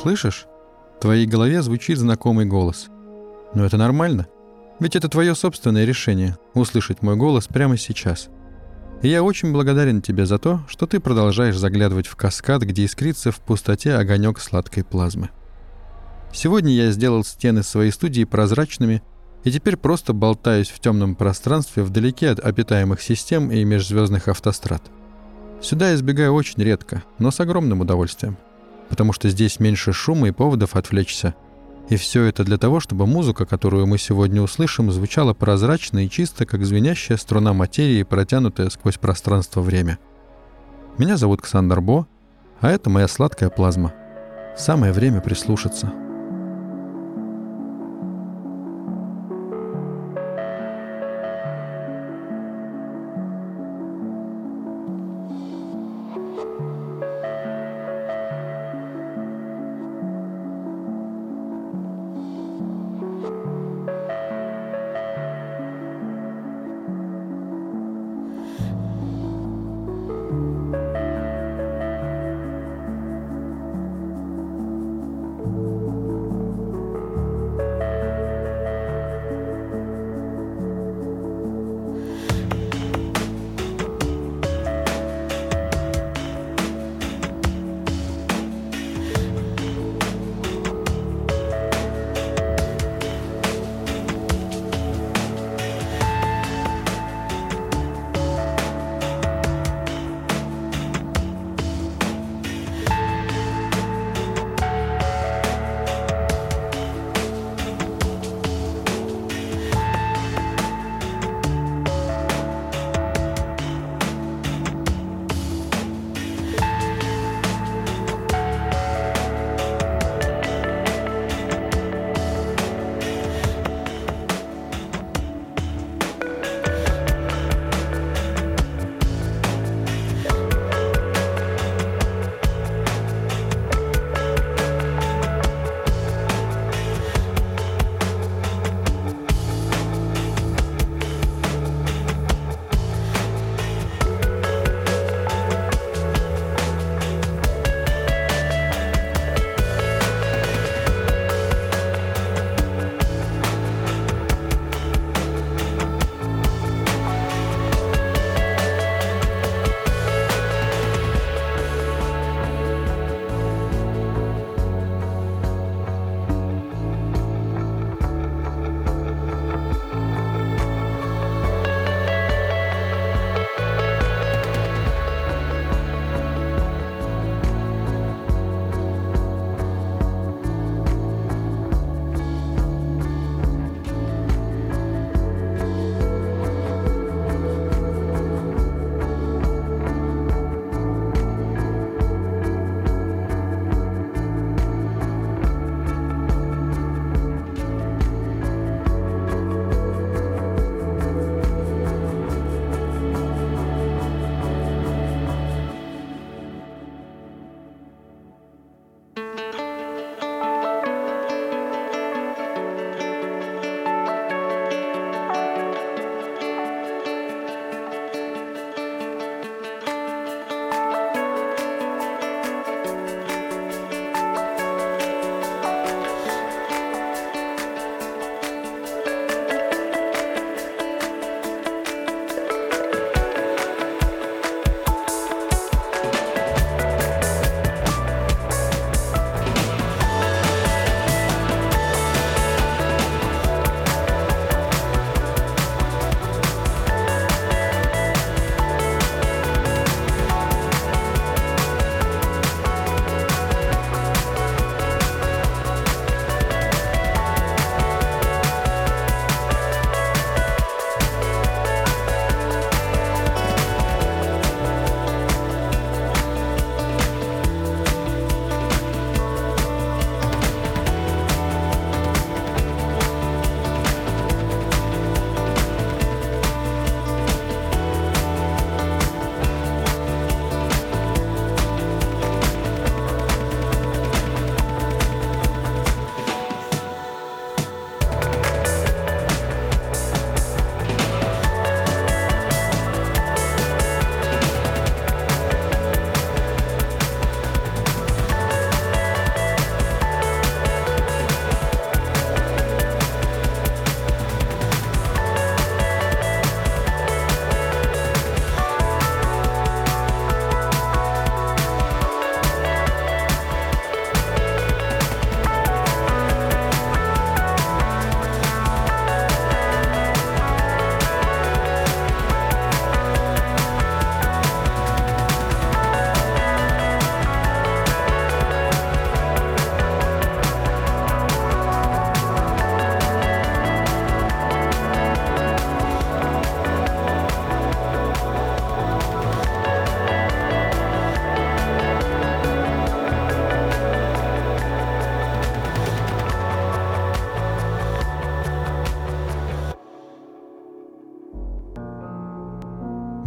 слышишь? В твоей голове звучит знакомый голос. Но это нормально. Ведь это твое собственное решение — услышать мой голос прямо сейчас. И я очень благодарен тебе за то, что ты продолжаешь заглядывать в каскад, где искрится в пустоте огонек сладкой плазмы. Сегодня я сделал стены своей студии прозрачными и теперь просто болтаюсь в темном пространстве вдалеке от обитаемых систем и межзвездных автострад. Сюда я избегаю очень редко, но с огромным удовольствием, потому что здесь меньше шума и поводов отвлечься. И все это для того, чтобы музыка, которую мы сегодня услышим, звучала прозрачно и чисто, как звенящая струна материи, протянутая сквозь пространство-время. Меня зовут Ксандр Бо, а это моя сладкая плазма. Самое время прислушаться.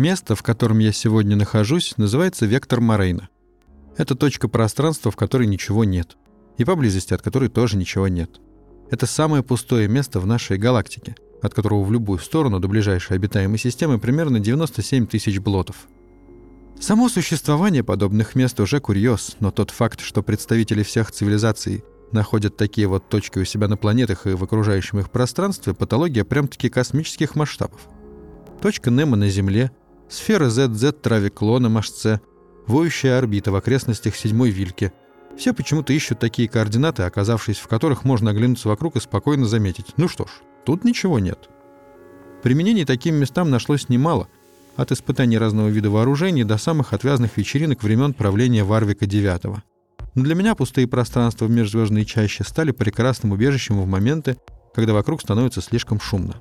Место, в котором я сегодня нахожусь, называется вектор Морейна. Это точка пространства, в которой ничего нет. И поблизости от которой тоже ничего нет. Это самое пустое место в нашей галактике, от которого в любую сторону до ближайшей обитаемой системы примерно 97 тысяч блотов. Само существование подобных мест уже курьез, но тот факт, что представители всех цивилизаций находят такие вот точки у себя на планетах и в окружающем их пространстве, патология прям-таки космических масштабов. Точка Немо на Земле, сфера ZZ Травиклона Машце, воющая орбита в окрестностях седьмой Вильки. Все почему-то ищут такие координаты, оказавшись в которых можно оглянуться вокруг и спокойно заметить. Ну что ж, тут ничего нет. Применений таким местам нашлось немало, от испытаний разного вида вооружений до самых отвязных вечеринок времен правления Варвика IX. Но для меня пустые пространства в межзвездной чаще стали прекрасным убежищем в моменты, когда вокруг становится слишком шумно.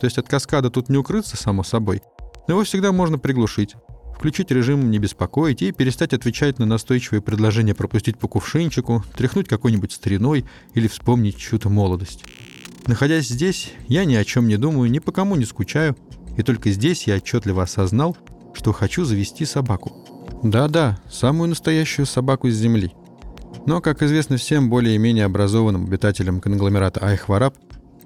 То есть от каскада тут не укрыться, само собой, но его всегда можно приглушить, включить режим «не беспокоить» и перестать отвечать на настойчивые предложения пропустить по кувшинчику, тряхнуть какой-нибудь стариной или вспомнить чью-то молодость. Находясь здесь, я ни о чем не думаю, ни по кому не скучаю, и только здесь я отчетливо осознал, что хочу завести собаку. Да-да, самую настоящую собаку с земли. Но, как известно всем более-менее образованным обитателям конгломерата Айхвараб,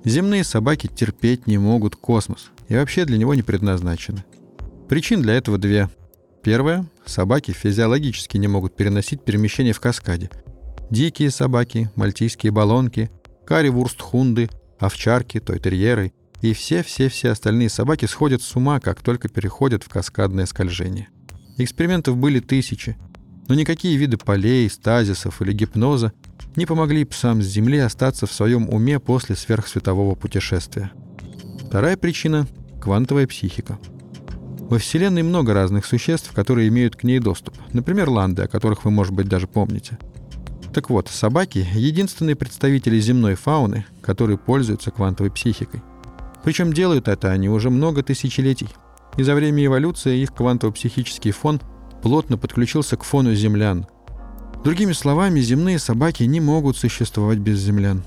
земные собаки терпеть не могут космос и вообще для него не предназначены. Причин для этого две. Первое – собаки физиологически не могут переносить перемещение в каскаде. Дикие собаки, мальтийские баллонки, карри-вурстхунды, овчарки, тойтерьеры и все-все-все остальные собаки сходят с ума, как только переходят в каскадное скольжение. Экспериментов были тысячи – но никакие виды полей, стазисов или гипноза не помогли псам с Земли остаться в своем уме после сверхсветового путешествия. Вторая причина – квантовая психика. Во Вселенной много разных существ, которые имеют к ней доступ. Например, ланды, о которых вы, может быть, даже помните. Так вот, собаки — единственные представители земной фауны, которые пользуются квантовой психикой. Причем делают это они уже много тысячелетий. И за время эволюции их квантово-психический фон — плотно подключился к фону землян. Другими словами, земные собаки не могут существовать без землян.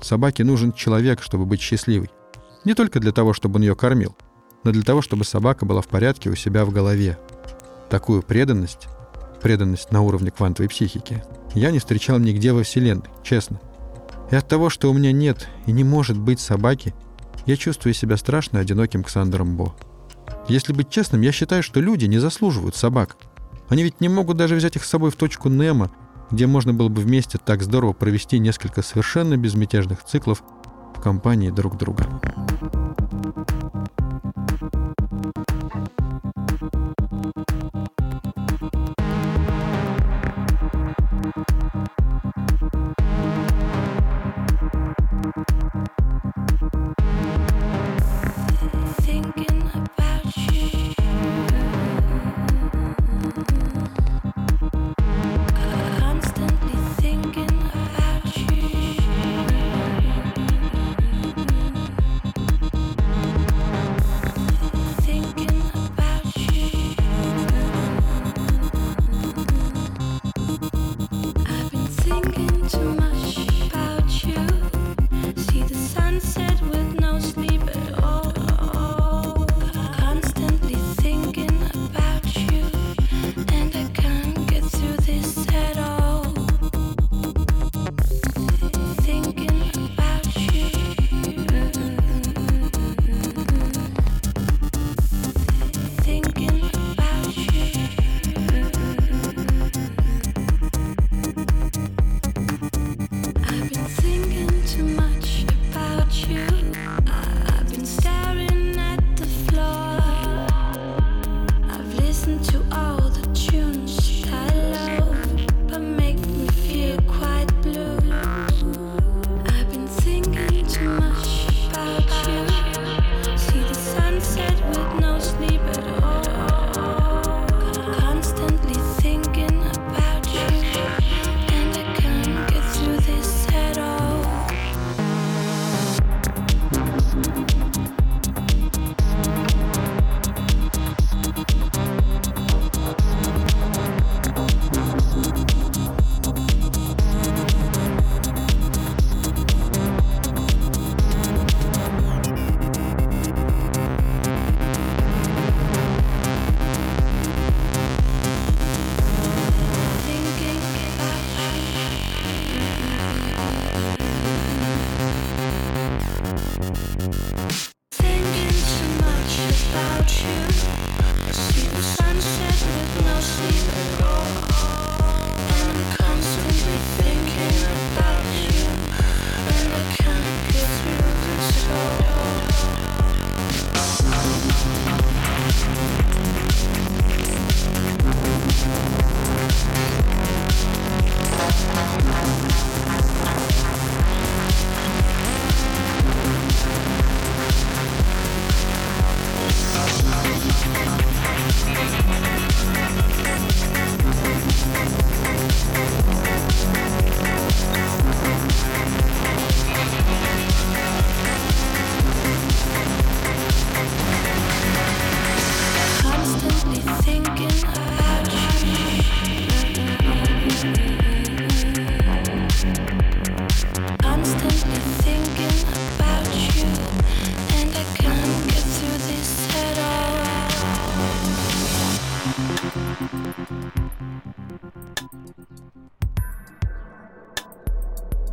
Собаке нужен человек, чтобы быть счастливой. Не только для того, чтобы он ее кормил, но для того, чтобы собака была в порядке у себя в голове. Такую преданность, преданность на уровне квантовой психики, я не встречал нигде во Вселенной, честно. И от того, что у меня нет и не может быть собаки, я чувствую себя страшно одиноким Ксандером Бо. Если быть честным, я считаю, что люди не заслуживают собак – они ведь не могут даже взять их с собой в точку Немо, где можно было бы вместе так здорово провести несколько совершенно безмятежных циклов в компании друг друга.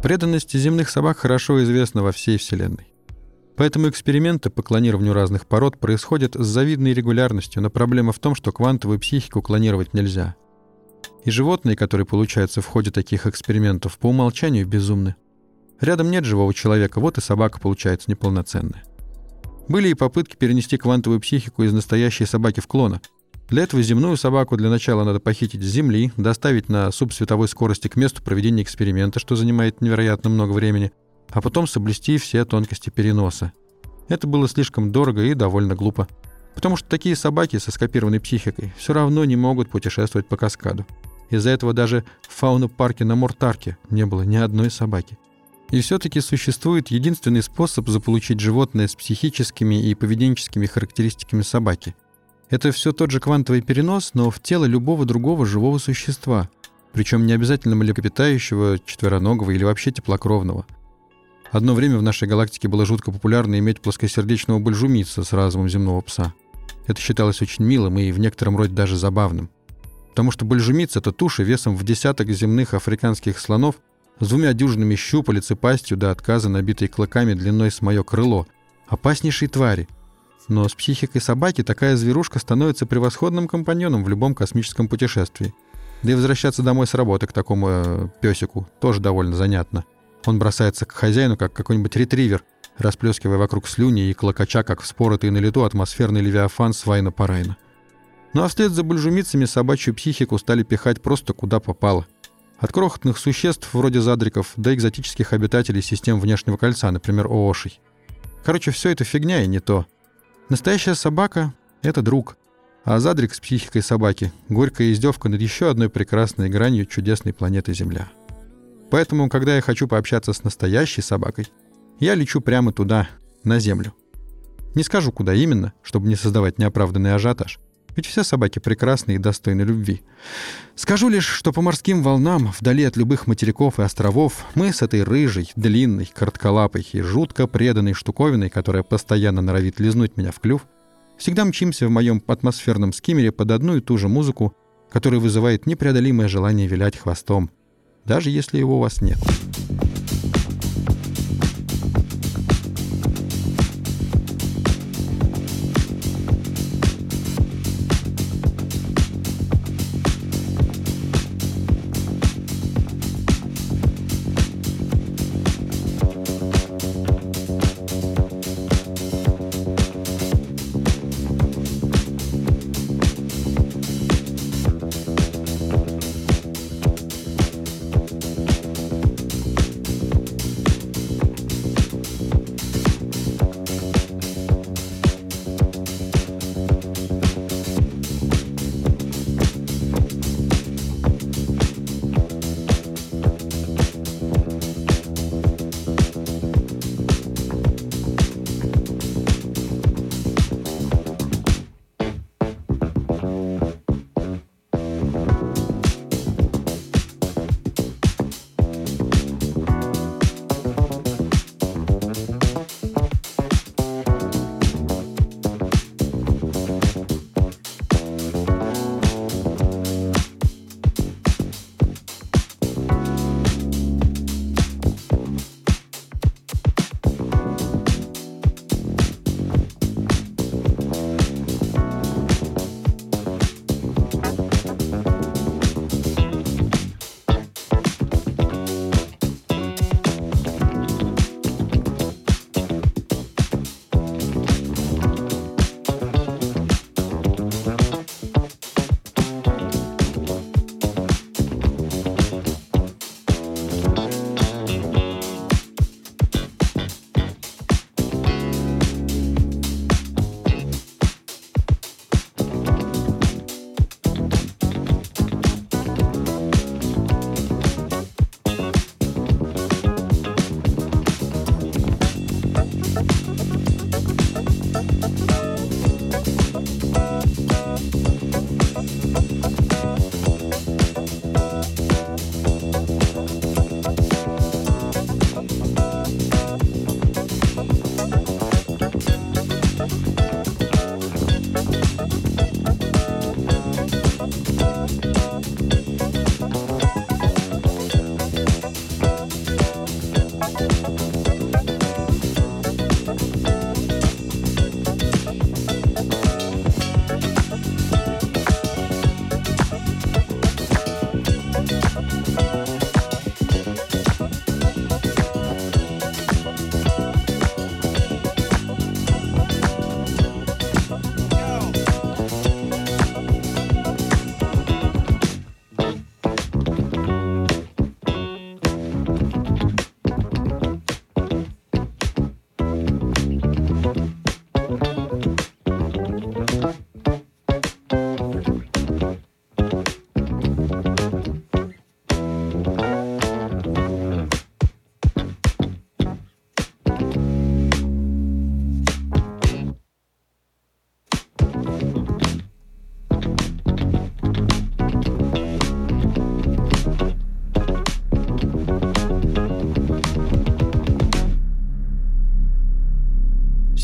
Преданность земных собак хорошо известна во всей Вселенной. Поэтому эксперименты по клонированию разных пород происходят с завидной регулярностью, но проблема в том, что квантовую психику клонировать нельзя. И животные, которые получаются в ходе таких экспериментов, по умолчанию безумны. Рядом нет живого человека, вот и собака получается неполноценная. Были и попытки перенести квантовую психику из настоящей собаки в клона. Для этого земную собаку для начала надо похитить с Земли, доставить на субсветовой скорости к месту проведения эксперимента, что занимает невероятно много времени – а потом соблюсти все тонкости переноса. Это было слишком дорого и довольно глупо. Потому что такие собаки со скопированной психикой все равно не могут путешествовать по каскаду. Из-за этого даже в фауна-парке на Мортарке не было ни одной собаки. И все-таки существует единственный способ заполучить животное с психическими и поведенческими характеристиками собаки. Это все тот же квантовый перенос, но в тело любого другого живого существа. Причем не обязательно млекопитающего, четвероногого или вообще теплокровного – Одно время в нашей галактике было жутко популярно иметь плоскосердечного бальжумица с разумом земного пса. Это считалось очень милым и в некотором роде даже забавным. Потому что бальжумиц — это туша весом в десяток земных африканских слонов с двумя дюжинами щупалец и пастью до отказа, набитой клыками длиной с мое крыло. Опаснейшей твари. Но с психикой собаки такая зверушка становится превосходным компаньоном в любом космическом путешествии. Да и возвращаться домой с работы к такому э, песику тоже довольно занятно — он бросается к хозяину, как какой-нибудь ретривер, расплескивая вокруг слюни и клокоча, как вспоротый на лету атмосферный левиафан свайна парайна. Ну а вслед за бульжумицами собачью психику стали пихать просто куда попало. От крохотных существ вроде задриков до экзотических обитателей систем внешнего кольца, например, оошей. Короче, все это фигня и не то. Настоящая собака — это друг. А задрик с психикой собаки — горькая издевка над еще одной прекрасной гранью чудесной планеты Земля. Поэтому, когда я хочу пообщаться с настоящей собакой, я лечу прямо туда, на землю. Не скажу, куда именно, чтобы не создавать неоправданный ажиотаж. Ведь все собаки прекрасны и достойны любви. Скажу лишь, что по морским волнам, вдали от любых материков и островов, мы с этой рыжей, длинной, коротколапой и жутко преданной штуковиной, которая постоянно норовит лизнуть меня в клюв, всегда мчимся в моем атмосферном скиммере под одну и ту же музыку, которая вызывает непреодолимое желание вилять хвостом, даже если его у вас нет.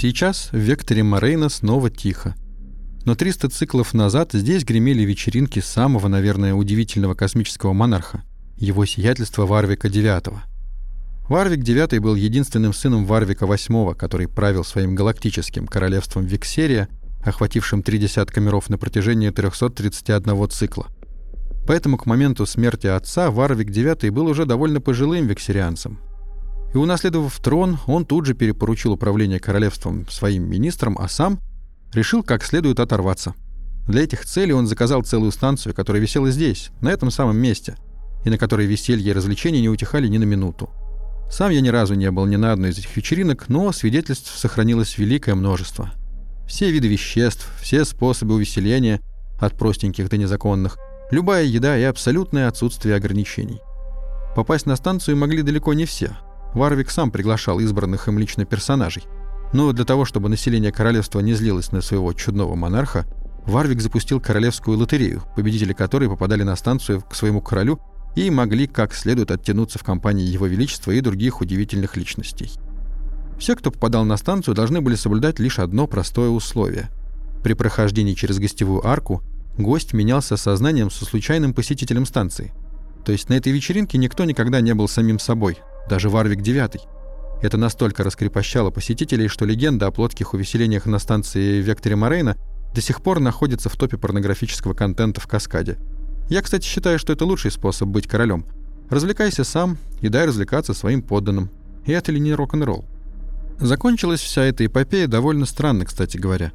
Сейчас в векторе Морейна снова тихо. Но 300 циклов назад здесь гремели вечеринки самого, наверное, удивительного космического монарха, его сиятельства Варвика IX. Варвик IX был единственным сыном Варвика VIII, который правил своим галактическим королевством Виксерия, охватившим три десятка миров на протяжении 331 цикла. Поэтому к моменту смерти отца Варвик IX был уже довольно пожилым виксерианцем – и унаследовав трон, он тут же перепоручил управление королевством своим министрам, а сам решил как следует оторваться. Для этих целей он заказал целую станцию, которая висела здесь, на этом самом месте, и на которой веселье и развлечения не утихали ни на минуту. Сам я ни разу не был ни на одной из этих вечеринок, но свидетельств сохранилось великое множество. Все виды веществ, все способы увеселения, от простеньких до незаконных, любая еда и абсолютное отсутствие ограничений. Попасть на станцию могли далеко не все – Варвик сам приглашал избранных им лично персонажей. Но для того, чтобы население королевства не злилось на своего чудного монарха, Варвик запустил королевскую лотерею, победители которой попадали на станцию к своему королю и могли как следует оттянуться в компании Его Величества и других удивительных личностей. Все, кто попадал на станцию, должны были соблюдать лишь одно простое условие. При прохождении через гостевую арку гость менялся сознанием со случайным посетителем станции. То есть на этой вечеринке никто никогда не был самим собой, даже Варвик IX. Это настолько раскрепощало посетителей, что легенда о плотских увеселениях на станции Векторе Морейна до сих пор находится в топе порнографического контента в каскаде. Я, кстати, считаю, что это лучший способ быть королем. Развлекайся сам и дай развлекаться своим подданным. И это ли не рок-н-ролл? Закончилась вся эта эпопея довольно странно, кстати говоря.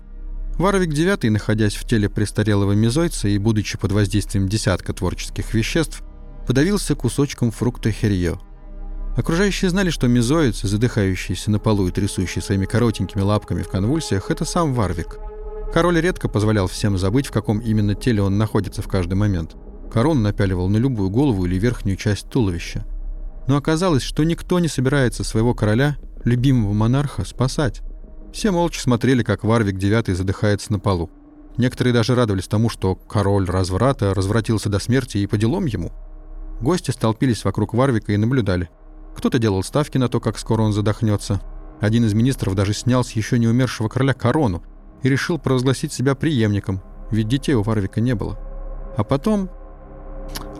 Варвик IX, находясь в теле престарелого мезойца и будучи под воздействием десятка творческих веществ, подавился кусочком фрукта херьё – Окружающие знали, что мезоец, задыхающийся на полу и трясущий своими коротенькими лапками в конвульсиях, это сам Варвик. Король редко позволял всем забыть, в каком именно теле он находится в каждый момент. Корон напяливал на любую голову или верхнюю часть туловища. Но оказалось, что никто не собирается своего короля, любимого монарха, спасать. Все молча смотрели, как Варвик IX задыхается на полу. Некоторые даже радовались тому, что король разврата развратился до смерти и по делам ему. Гости столпились вокруг Варвика и наблюдали. Кто-то делал ставки на то, как скоро он задохнется. Один из министров даже снял с еще не умершего короля корону и решил провозгласить себя преемником, ведь детей у Варвика не было. А потом...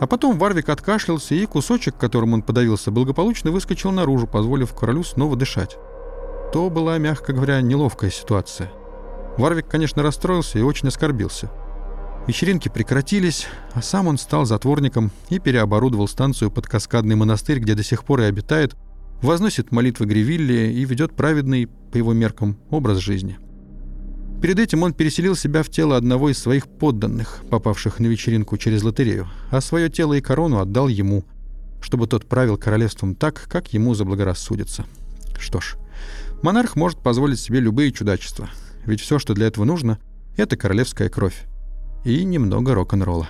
А потом Варвик откашлялся, и кусочек, которым он подавился, благополучно выскочил наружу, позволив королю снова дышать. То была, мягко говоря, неловкая ситуация. Варвик, конечно, расстроился и очень оскорбился – Вечеринки прекратились, а сам он стал затворником и переоборудовал станцию под каскадный монастырь, где до сих пор и обитает, возносит молитвы Гривилли и ведет праведный, по его меркам, образ жизни. Перед этим он переселил себя в тело одного из своих подданных, попавших на вечеринку через лотерею, а свое тело и корону отдал ему, чтобы тот правил королевством так, как ему заблагорассудится. Что ж, монарх может позволить себе любые чудачества, ведь все, что для этого нужно, это королевская кровь и немного рок-н-ролла.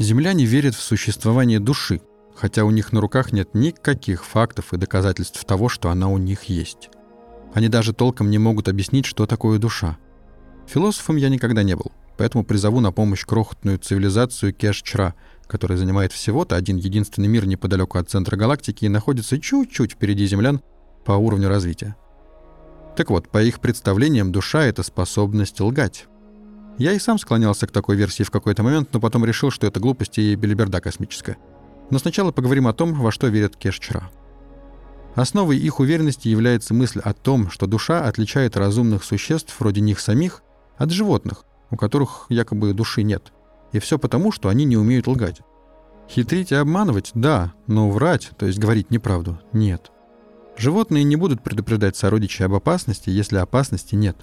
Земляне верят в существование души, хотя у них на руках нет никаких фактов и доказательств того, что она у них есть. Они даже толком не могут объяснить, что такое душа. Философом я никогда не был, поэтому призову на помощь крохотную цивилизацию Кеш-Чра, которая занимает всего-то один единственный мир неподалеку от центра галактики и находится чуть-чуть впереди землян по уровню развития. Так вот, по их представлениям, душа — это способность лгать. Я и сам склонялся к такой версии в какой-то момент, но потом решил, что это глупость и белиберда космическая. Но сначала поговорим о том, во что верят Кеш-Чра. Основой их уверенности является мысль о том, что душа отличает разумных существ вроде них самих от животных, у которых якобы души нет. И все потому, что они не умеют лгать. Хитрить и обманывать – да, но врать, то есть говорить неправду – нет. Животные не будут предупреждать сородичей об опасности, если опасности нет.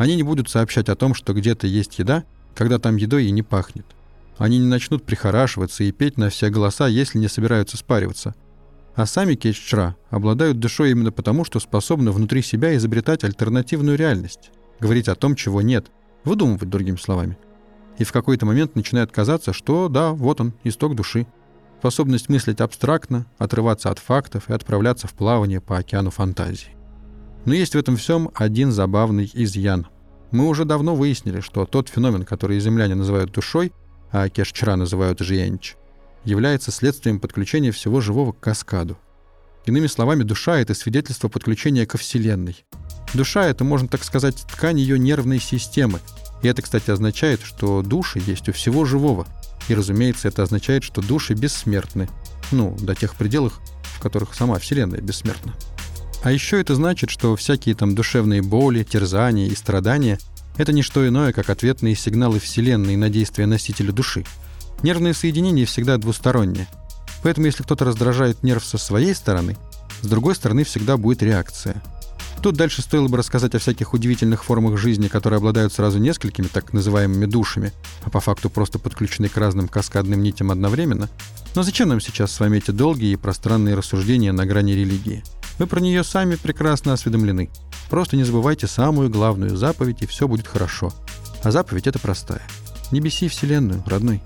Они не будут сообщать о том, что где-то есть еда, когда там едой и не пахнет. Они не начнут прихорашиваться и петь на все голоса, если не собираются спариваться – а сами Кеччра обладают душой именно потому, что способны внутри себя изобретать альтернативную реальность, говорить о том, чего нет, выдумывать другими словами. И в какой-то момент начинает казаться, что да, вот он, исток души. Способность мыслить абстрактно, отрываться от фактов и отправляться в плавание по океану фантазии. Но есть в этом всем один забавный изъян. Мы уже давно выяснили, что тот феномен, который земляне называют душой, а кешчра называют жиенч, является следствием подключения всего живого к каскаду. Иными словами, душа — это свидетельство подключения ко Вселенной. Душа — это, можно так сказать, ткань ее нервной системы. И это, кстати, означает, что души есть у всего живого. И, разумеется, это означает, что души бессмертны. Ну, до тех пределах, в которых сама Вселенная бессмертна. А еще это значит, что всякие там душевные боли, терзания и страдания — это не что иное, как ответные сигналы Вселенной на действия носителя души — Нервное соединение всегда двустороннее. Поэтому если кто-то раздражает нерв со своей стороны, с другой стороны всегда будет реакция. Тут дальше стоило бы рассказать о всяких удивительных формах жизни, которые обладают сразу несколькими так называемыми душами, а по факту просто подключены к разным каскадным нитям одновременно. Но зачем нам сейчас с вами эти долгие и пространные рассуждения на грани религии? Вы про нее сами прекрасно осведомлены. Просто не забывайте самую главную заповедь, и все будет хорошо. А заповедь это простая. Не беси Вселенную, родной.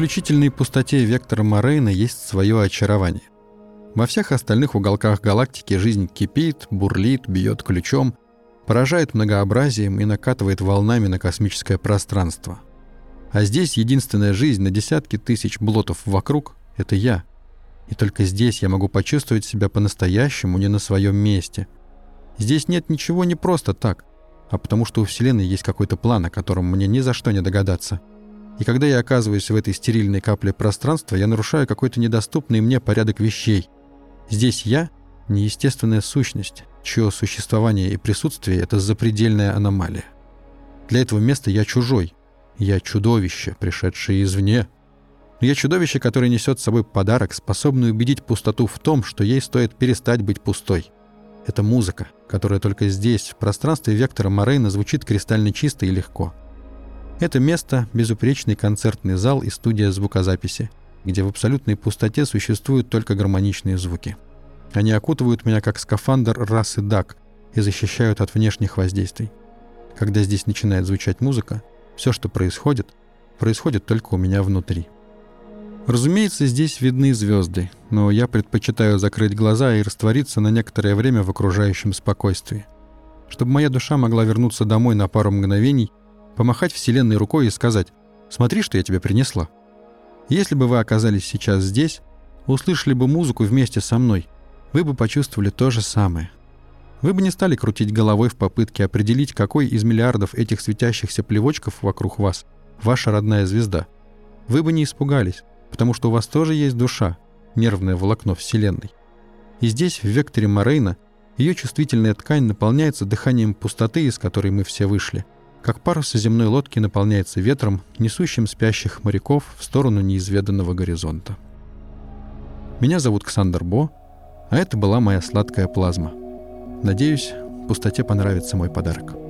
Исключительной пустоте вектора Морейна есть свое очарование. Во всех остальных уголках галактики жизнь кипит, бурлит, бьет ключом, поражает многообразием и накатывает волнами на космическое пространство. А здесь единственная жизнь на десятки тысяч блотов вокруг — это я. И только здесь я могу почувствовать себя по-настоящему не на своем месте. Здесь нет ничего не просто так, а потому что у Вселенной есть какой-то план, о котором мне ни за что не догадаться — и когда я оказываюсь в этой стерильной капле пространства, я нарушаю какой-то недоступный мне порядок вещей. Здесь я — неестественная сущность, чье существование и присутствие — это запредельная аномалия. Для этого места я чужой. Я чудовище, пришедшее извне. Я чудовище, которое несет с собой подарок, способный убедить пустоту в том, что ей стоит перестать быть пустой. Это музыка, которая только здесь, в пространстве вектора Морейна, звучит кристально чисто и легко — это место – безупречный концертный зал и студия звукозаписи, где в абсолютной пустоте существуют только гармоничные звуки. Они окутывают меня как скафандр расы Дак и защищают от внешних воздействий. Когда здесь начинает звучать музыка, все, что происходит, происходит только у меня внутри. Разумеется, здесь видны звезды, но я предпочитаю закрыть глаза и раствориться на некоторое время в окружающем спокойствии. Чтобы моя душа могла вернуться домой на пару мгновений помахать Вселенной рукой и сказать «Смотри, что я тебе принесла». Если бы вы оказались сейчас здесь, услышали бы музыку вместе со мной, вы бы почувствовали то же самое. Вы бы не стали крутить головой в попытке определить, какой из миллиардов этих светящихся плевочков вокруг вас ваша родная звезда. Вы бы не испугались, потому что у вас тоже есть душа, нервное волокно Вселенной. И здесь, в векторе Морейна, ее чувствительная ткань наполняется дыханием пустоты, из которой мы все вышли – как парус земной лодки наполняется ветром, несущим спящих моряков в сторону неизведанного горизонта. Меня зовут Ксандр Бо, а это была моя сладкая плазма. Надеюсь, пустоте понравится мой подарок.